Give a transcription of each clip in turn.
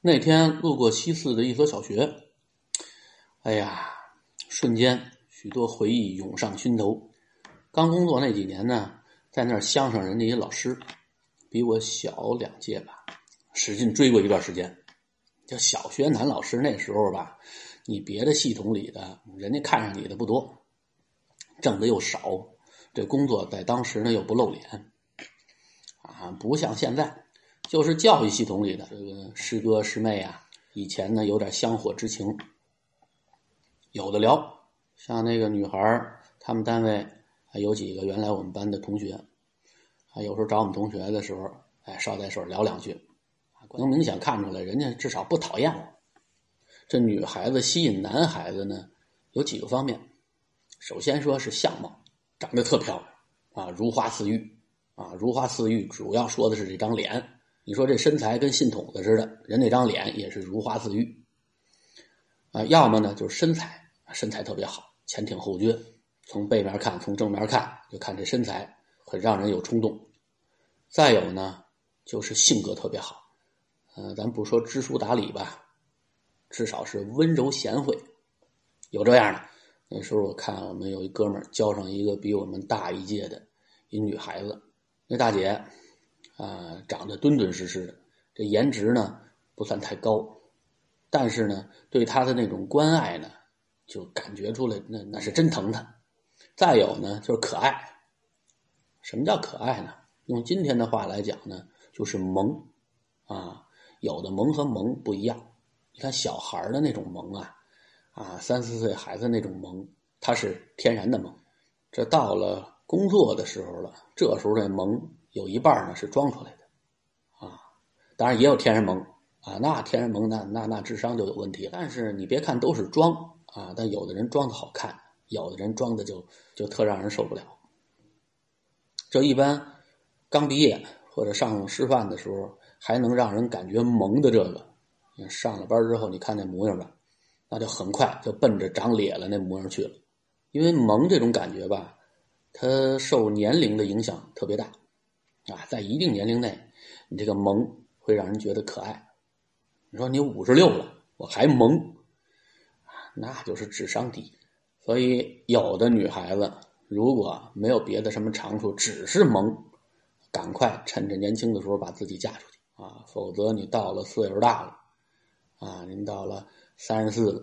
那天路过西四的一所小学，哎呀，瞬间许多回忆涌上心头。刚工作那几年呢，在那儿相上人家一老师，比我小两届吧，使劲追过一段时间。叫小学男老师那时候吧，你别的系统里的人家看上你的不多，挣的又少，这工作在当时呢又不露脸，啊，不像现在，就是教育系统里的这个师哥师妹啊，以前呢有点香火之情，有的聊。像那个女孩他们单位还有几个原来我们班的同学，啊，有时候找我们同学的时候，哎，捎带手聊两句。能明显看出来，人家至少不讨厌我。这女孩子吸引男孩子呢，有几个方面。首先说是相貌，长得特漂亮啊，如花似玉啊，如花似玉。主要说的是这张脸。你说这身材跟信筒子似的，人那张脸也是如花似玉啊。要么呢就是身材，身材特别好，前挺后撅。从背面看，从正面看，就看这身材很让人有冲动。再有呢，就是性格特别好。嗯，咱不说知书达理吧，至少是温柔贤惠，有这样的。那时候我看我们有一哥们儿交上一个比我们大一届的一女孩子，那大姐啊长得敦敦实实的，这颜值呢不算太高，但是呢对他的那种关爱呢，就感觉出来那那是真疼他。再有呢就是可爱，什么叫可爱呢？用今天的话来讲呢，就是萌啊。有的萌和萌不一样，你看小孩的那种萌啊，啊三四岁孩子那种萌，他是天然的萌。这到了工作的时候了，这时候这萌有一半呢是装出来的，啊，当然也有天然萌啊，那天然萌那那那智商就有问题。但是你别看都是装啊，但有的人装的好看，有的人装的就就特让人受不了。这一般刚毕业或者上师范的时候。还能让人感觉萌的这个，上了班之后，你看那模样吧，那就很快就奔着长咧了那模样去了。因为萌这种感觉吧，它受年龄的影响特别大啊，在一定年龄内，你这个萌会让人觉得可爱。你说你五十六了，我还萌，那就是智商低。所以有的女孩子如果没有别的什么长处，只是萌，赶快趁着年轻的时候把自己嫁出去。啊，否则你到了岁数大了，啊，您到了三十四了，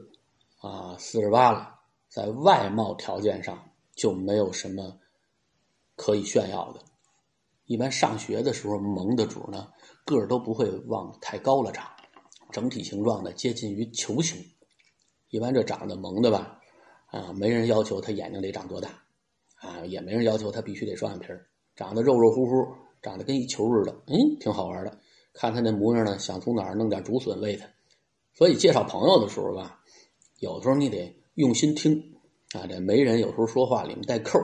啊，四十八了，在外貌条件上就没有什么可以炫耀的。一般上学的时候，萌的主呢，个儿都不会往太高了长，整体形状呢接近于球形。一般这长得萌的吧，啊，没人要求他眼睛得长多大，啊，也没人要求他必须得双眼皮儿长得肉肉乎乎，长得跟一球似的，嗯，挺好玩的。看他那模样呢，想从哪儿弄点竹笋喂他，所以介绍朋友的时候吧，有时候你得用心听啊。这媒人有时候说话里面带扣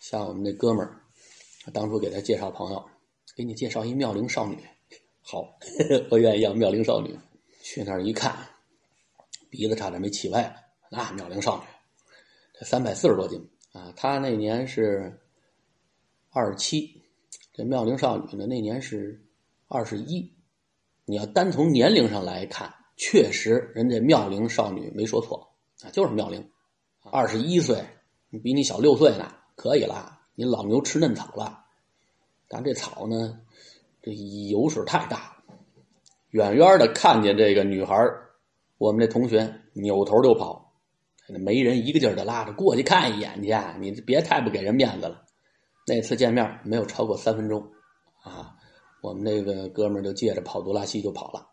像我们那哥们儿，当初给他介绍朋友，给你介绍一妙龄少女，好，我愿意要妙龄少女。去那儿一看，鼻子差点没气歪了，那妙龄少女，这三百四十多斤啊，他那年是二十七，这妙龄少女呢那年是。二十一，你要单从年龄上来看，确实人家妙龄少女没说错啊，就是妙龄，二十一岁，比你小六岁呢，可以了。你老牛吃嫩草了，但这草呢，这油水太大，远远的看见这个女孩我们这同学扭头就跑，那媒人一个劲儿的拉着过去看一眼去，你别太不给人面子了。那次见面没有超过三分钟，啊。我们那个哥们就借着跑多拉西就跑了，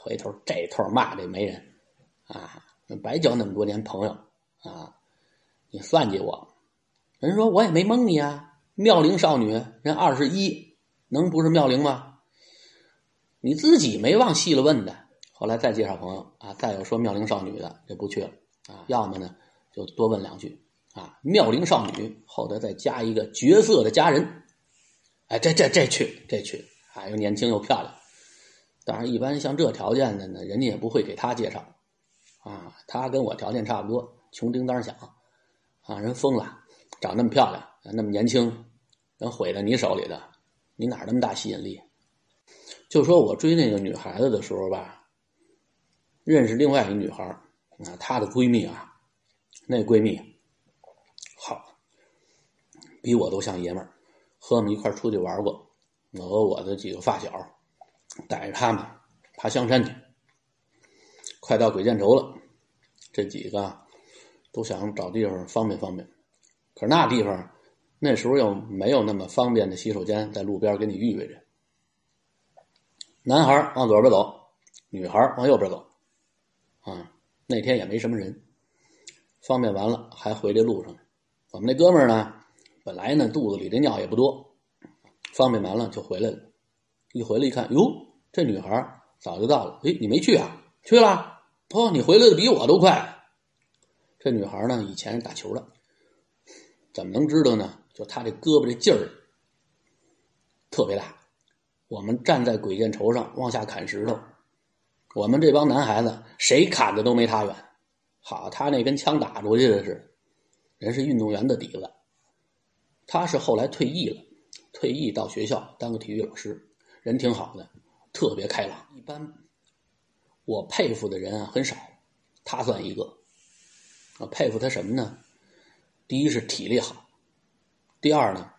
回头这头骂这媒人，啊，白交那么多年朋友啊，你算计我？人说我也没蒙你啊，妙龄少女人二十一，能不是妙龄吗？你自己没往细了问的。后来再介绍朋友啊，再有说妙龄少女的就不去了啊，要么呢就多问两句啊，妙龄少女后头再加一个绝色的佳人。哎，这这这去这去，啊，又年轻又漂亮。当然，一般像这条件的呢，人家也不会给他介绍，啊，他跟我条件差不多，穷叮当响，啊，人疯了，长那么漂亮，那么年轻，能毁在你手里的，你哪那么大吸引力？就说我追那个女孩子的时候吧，认识另外一女孩啊，她的闺蜜啊，那闺蜜好，比我都像爷们儿，和我们一块出去玩过。我和我的几个发小带着他们爬香山去，快到鬼见愁了，这几个都想找地方方便方便，可是那地方那时候又没有那么方便的洗手间，在路边给你预备着。男孩往左边走，女孩往右边走，啊，那天也没什么人，方便完了还回这路上。我们那哥们儿呢，本来呢肚子里的尿也不多，方便完了就回来了。一回来一看，哟，这女孩早就到了。哎，你没去啊？去了。哦，你回来的比我都快。这女孩呢，以前是打球的，怎么能知道呢？就他这胳膊这劲儿特别大。我们站在鬼见愁上往下砍石头，我们这帮男孩子谁砍的都没他远。好，他那跟枪打出去的是，人是运动员的底子。他是后来退役了，退役到学校当个体育老师，人挺好的，特别开朗。一般我佩服的人啊很少，他算一个。我佩服他什么呢？第一是体力好，第二呢，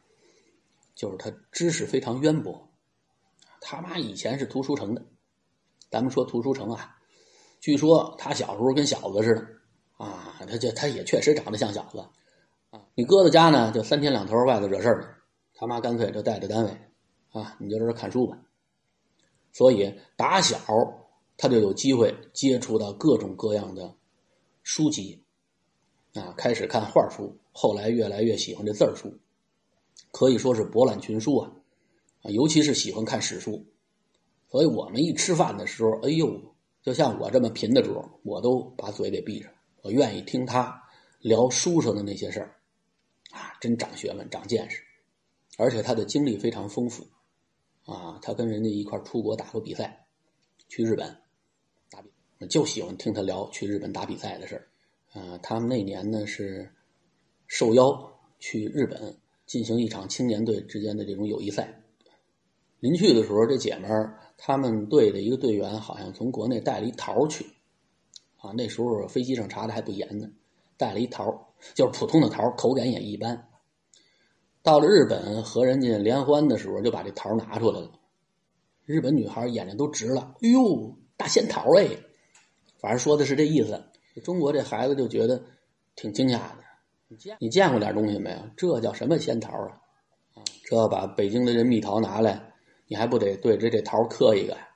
就是他知识非常渊博。他妈以前是图书城的，咱们说图书城啊，据说他小时候跟小子似的啊，他就他也确实长得像小子啊。你哥在家呢，就三天两头外头惹事儿他妈干脆就带着单位啊，你就在这看书吧。所以打小他就有机会接触到各种各样的书籍啊，开始看画书，后来越来越喜欢这字儿书，可以说是博览群书啊。啊，尤其是喜欢看史书，所以我们一吃饭的时候，哎呦，就像我这么贫的主，我都把嘴给闭上，我愿意听他聊书上的那些事儿，啊，真长学问、长见识，而且他的经历非常丰富，啊，他跟人家一块出国打过比赛，去日本打比，就喜欢听他聊去日本打比赛的事儿，啊，他们那年呢是受邀去日本进行一场青年队之间的这种友谊赛。临去的时候，这姐们儿他们队的一个队员好像从国内带了一桃去，啊，那时候飞机上查的还不严呢，带了一桃，就是普通的桃，口感也一般。到了日本和人家联欢的时候，就把这桃拿出来了，日本女孩眼睛都直了，哎呦，大仙桃哎，反正说的是这意思。中国这孩子就觉得挺惊讶的，你见过点东西没有？这叫什么仙桃啊？啊，这把北京的这蜜桃拿来。你还不得对着这桃磕一个呀？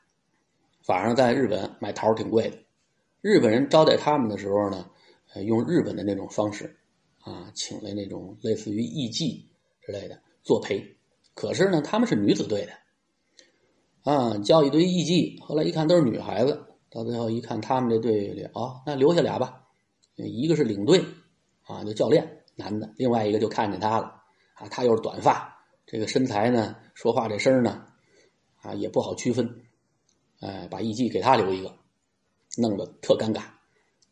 反正在日本买桃挺贵的。日本人招待他们的时候呢，用日本的那种方式，啊，请来那种类似于艺妓之类的作陪。可是呢，他们是女子队的，啊，叫一堆艺妓。后来一看都是女孩子，到最后一看他们这队里，哦，那留下俩吧。一个是领队，啊，就教练，男的；另外一个就看见他了，啊，他又是短发，这个身材呢，说话这声呢。啊，也不好区分，哎，把艺妓给他留一个，弄得特尴尬。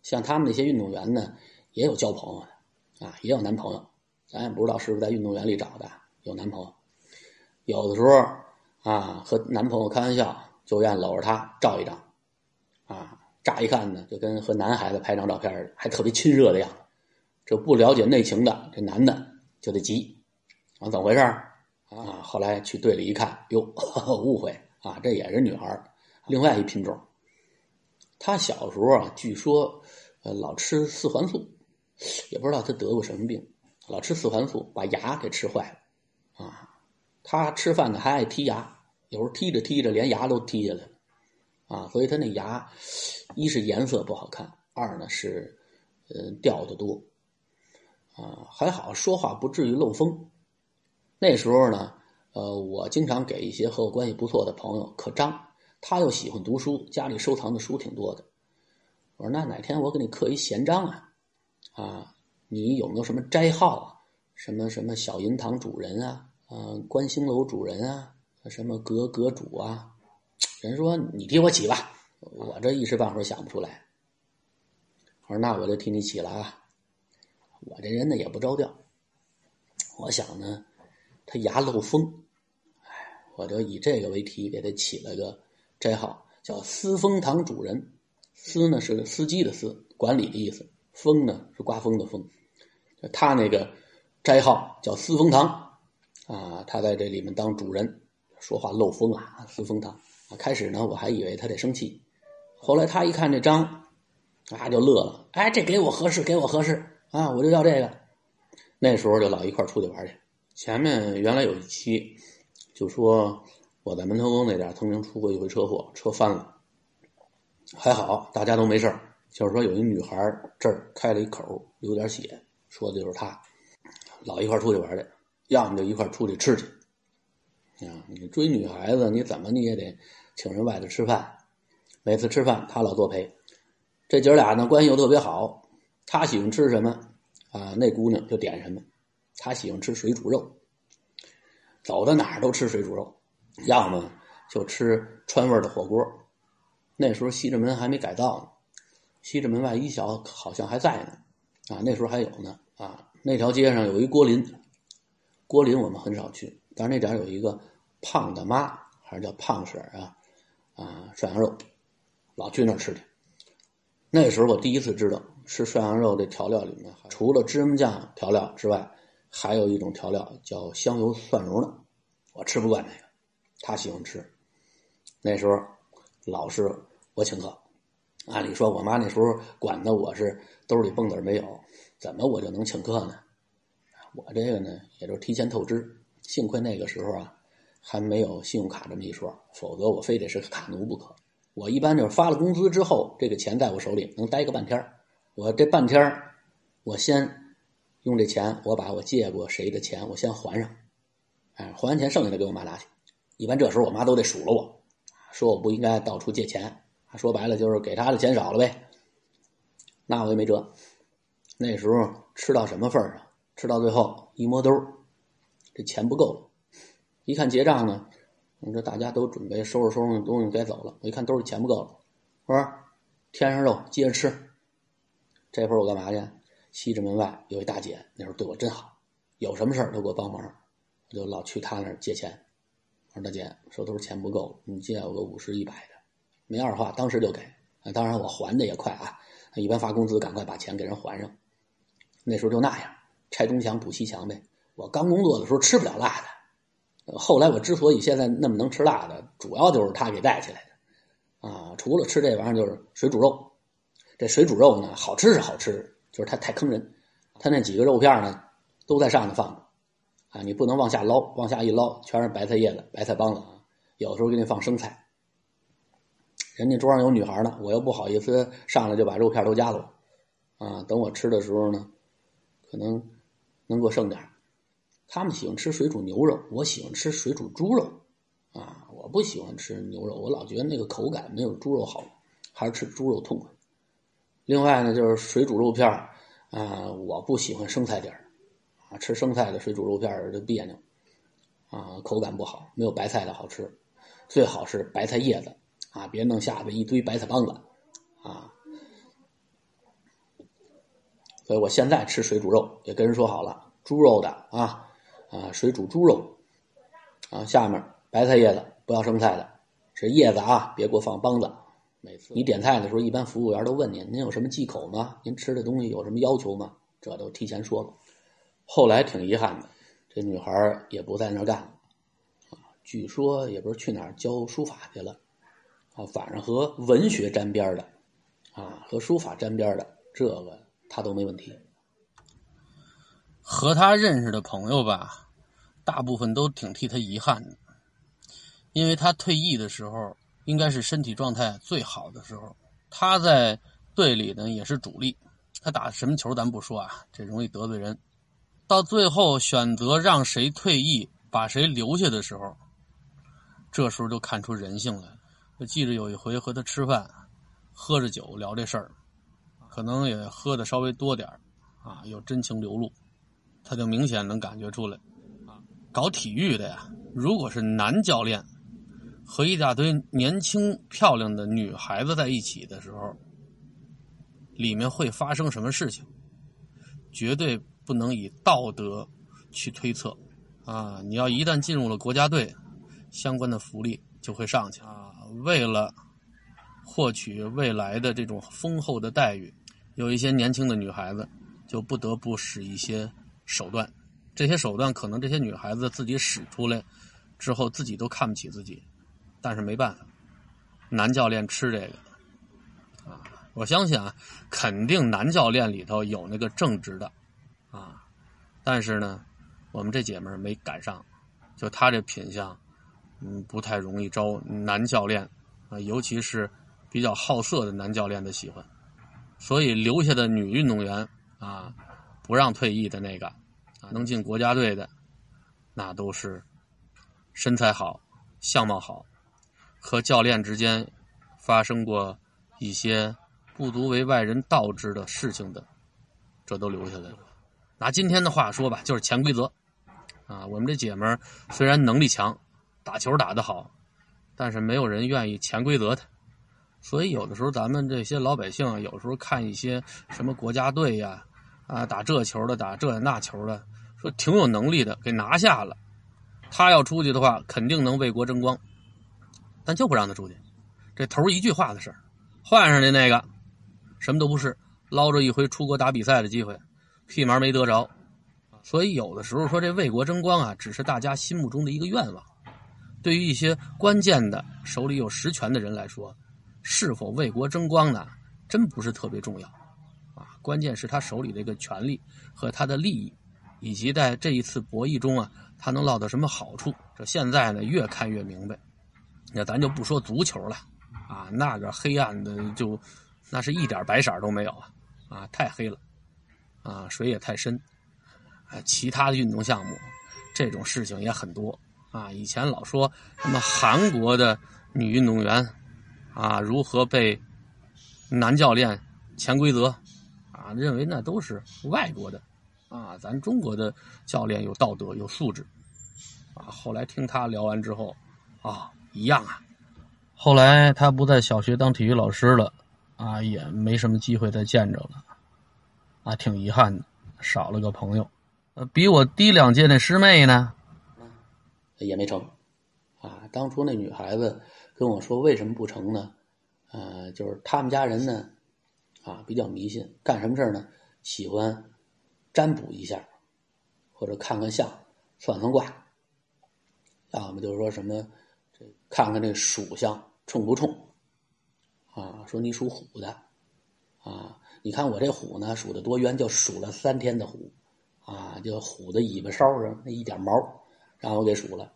像他们那些运动员呢，也有交朋友的，啊，也有男朋友，咱也不知道是不是在运动员里找的有男朋友。有的时候啊，和男朋友开玩笑，就愿搂着他照一张，啊，乍一看呢，就跟和男孩子拍张照片似的，还特别亲热的样子。这不了解内情的，这男的就得急，啊，怎么回事？啊，后来去队里一看，哟，误会啊，这也是女孩另外一品种。他小时候啊，据说呃老吃四环素，也不知道他得过什么病，老吃四环素把牙给吃坏了啊。他吃饭呢还爱剔牙，有时候剔着剔着连牙都剔下来了啊。所以他那牙一是颜色不好看，二呢是呃掉的多啊。还好说话不至于漏风。那时候呢，呃，我经常给一些和我关系不错的朋友刻章，他又喜欢读书，家里收藏的书挺多的。我说那哪天我给你刻一闲章啊？啊，你有没有什么斋号啊？什么什么小银堂主人啊？啊，观星楼主人啊？什么阁阁主啊？人说你替我起吧，我这一时半会儿想不出来。我说那我就替你起了啊。我这人呢也不着调，我想呢。他牙漏风，哎，我就以这个为题给他起了个斋号，叫“司风堂主人”。司呢是司机的司，管理的意思；风呢是刮风的风。他那个斋号叫司风堂啊，他在这里面当主人，说话漏风啊，司风堂。开始呢，我还以为他得生气，后来他一看这章，啊就乐了，哎，这给我合适，给我合适啊，我就要这个。那时候就老一块出去玩去。前面原来有一期就说我在门头沟那点曾经出过一回车祸，车翻了，还好大家都没事就是说有一女孩这儿开了一口，流点血。说的就是她，老一块出去玩去，要么就一块出去吃去。啊，你追女孩子，你怎么你也得请人外头吃饭。每次吃饭他老作陪，这姐俩呢关系又特别好。他喜欢吃什么啊？那姑娘就点什么。他喜欢吃水煮肉，走到哪儿都吃水煮肉，要么就吃川味的火锅。那时候西直门还没改造呢，西直门外一小好像还在呢。啊，那时候还有呢。啊，那条街上有一郭林，郭林我们很少去，但是那点有一个胖大妈，还是叫胖婶啊，啊，涮羊肉，老去那儿吃去。那时候我第一次知道吃涮羊肉这调料里面，除了芝麻酱调料之外，还有一种调料叫香油蒜蓉的，我吃不惯那个，他喜欢吃。那时候老是我请客，按理说我妈那时候管的我是兜里蹦子没有。怎么我就能请客呢？我这个呢，也就是提前透支。幸亏那个时候啊，还没有信用卡这么一说，否则我非得是个卡奴不可。我一般就是发了工资之后，这个钱在我手里能待个半天我这半天我先用这钱，我把我借过谁的钱，我先还上。哎，还完钱剩下的给我妈拿去。一般这时候我妈都得数落我，说我不应该到处借钱。说白了就是给她的钱少了呗。那我也没辙。那时候吃到什么份儿上？吃到最后一摸兜这钱不够了。一看结账呢，你说大家都准备收拾收拾东西该走了。我一看兜里钱不够了，我说添上肉接着吃。这会儿我干嘛去？西直门外有一大姐，那时候对我真好，有什么事儿都给我帮忙，我就老去她那儿借钱。我说大姐，手头钱不够，你借我个五十一百的，没二话，当时就给。当然我还的也快啊，一般发工资赶快把钱给人还上。那时候就那样，拆东墙补西墙呗。我刚工作的时候吃不了辣的，后来我之所以现在那么能吃辣的，主要就是她给带起来的。啊，除了吃这玩意儿，就是水煮肉。这水煮肉呢，好吃是好吃，就是它太坑人。它那几个肉片呢，都在上头放着，啊，你不能往下捞，往下一捞全是白菜叶子、白菜帮子啊。有时候给你放生菜，人家桌上有女孩呢，我又不好意思上来就把肉片都夹走，啊，等我吃的时候呢。可能能给我剩点他们喜欢吃水煮牛肉，我喜欢吃水煮猪肉，啊，我不喜欢吃牛肉，我老觉得那个口感没有猪肉好，还是吃猪肉痛快。另外呢，就是水煮肉片啊，我不喜欢生菜底儿，啊，吃生菜的水煮肉片儿就别扭，啊，口感不好，没有白菜的好吃，最好是白菜叶子，啊，别弄下边一堆白菜帮子，啊。所以我现在吃水煮肉也跟人说好了，猪肉的啊啊，水煮猪肉啊，下面白菜叶子不要生菜的，是叶子啊，别给我放帮子。每次你点菜的时候，一般服务员都问您，您有什么忌口吗？您吃的东西有什么要求吗？这都提前说了。后来挺遗憾的，这女孩也不在那儿干了啊，据说也不是去哪儿教书法去了啊，反正和文学沾边的啊，和书法沾边的这个。她都没问题。和他认识的朋友吧，大部分都挺替他遗憾的，因为他退役的时候应该是身体状态最好的时候。他在队里呢也是主力，他打什么球咱不说啊，这容易得罪人。到最后选择让谁退役，把谁留下的时候，这时候就看出人性来。我记着有一回和他吃饭，喝着酒聊这事儿。可能也喝的稍微多点儿啊，有真情流露，他就明显能感觉出来，搞体育的呀，如果是男教练和一大堆年轻漂亮的女孩子在一起的时候，里面会发生什么事情，绝对不能以道德去推测，啊，你要一旦进入了国家队，相关的福利就会上去。啊，为了获取未来的这种丰厚的待遇，有一些年轻的女孩子就不得不使一些手段。这些手段可能这些女孩子自己使出来之后，自己都看不起自己，但是没办法，男教练吃这个啊！我相信啊，肯定男教练里头有那个正直的啊，但是呢，我们这姐们儿没赶上，就她这品相，嗯，不太容易招男教练啊，尤其是比较好色的男教练的喜欢，所以留下的女运动员啊，不让退役的那个。能进国家队的，那都是身材好、相貌好，和教练之间发生过一些不足为外人道之的事情的，这都留下来了。拿今天的话说吧，就是潜规则啊。我们这姐们儿虽然能力强，打球打得好，但是没有人愿意潜规则她。所以有的时候咱们这些老百姓，有时候看一些什么国家队呀。啊，打这球的，打这那球的，说挺有能力的，给拿下了。他要出去的话，肯定能为国争光，但就不让他出去。这头一句话的事儿，换上去那个什么都不是，捞着一回出国打比赛的机会，屁毛没得着。所以有的时候说这为国争光啊，只是大家心目中的一个愿望。对于一些关键的手里有实权的人来说，是否为国争光呢，真不是特别重要。啊关键是他手里这个权利和他的利益，以及在这一次博弈中啊，他能落到什么好处？这现在呢，越看越明白。那咱就不说足球了，啊，那个黑暗的就，那是一点白色都没有啊，啊，太黑了，啊，水也太深，啊，其他的运动项目，这种事情也很多啊。以前老说什么韩国的女运动员，啊，如何被男教练潜规则？啊，认为那都是外国的，啊，咱中国的教练有道德有素质，啊，后来听他聊完之后，啊，一样啊。后来他不在小学当体育老师了，啊，也没什么机会再见着了，啊，挺遗憾的，少了个朋友。呃，比我低两届那师妹呢，也没成。啊，当初那女孩子跟我说为什么不成呢？呃，就是他们家人呢。啊，比较迷信，干什么事呢？喜欢占卜一下，或者看看相、算算卦，要么就是说什么这看看这属相冲不冲啊？说你属虎的啊，你看我这虎呢，属的多冤，就数了三天的虎啊，就虎的尾巴梢上那一点毛，让我给数了。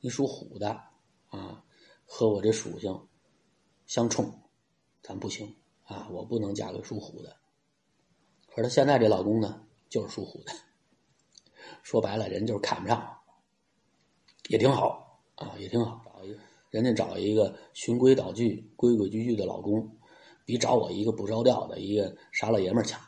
你属虎的啊，和我这属性相冲，咱不行。啊，我不能嫁给属虎的。可是她现在这老公呢，就是属虎的。说白了，人就是看不上，也挺好啊，也挺好。找一个人家找一个循规蹈矩、规规矩矩的老公，比找我一个不着调的一个傻老爷们强。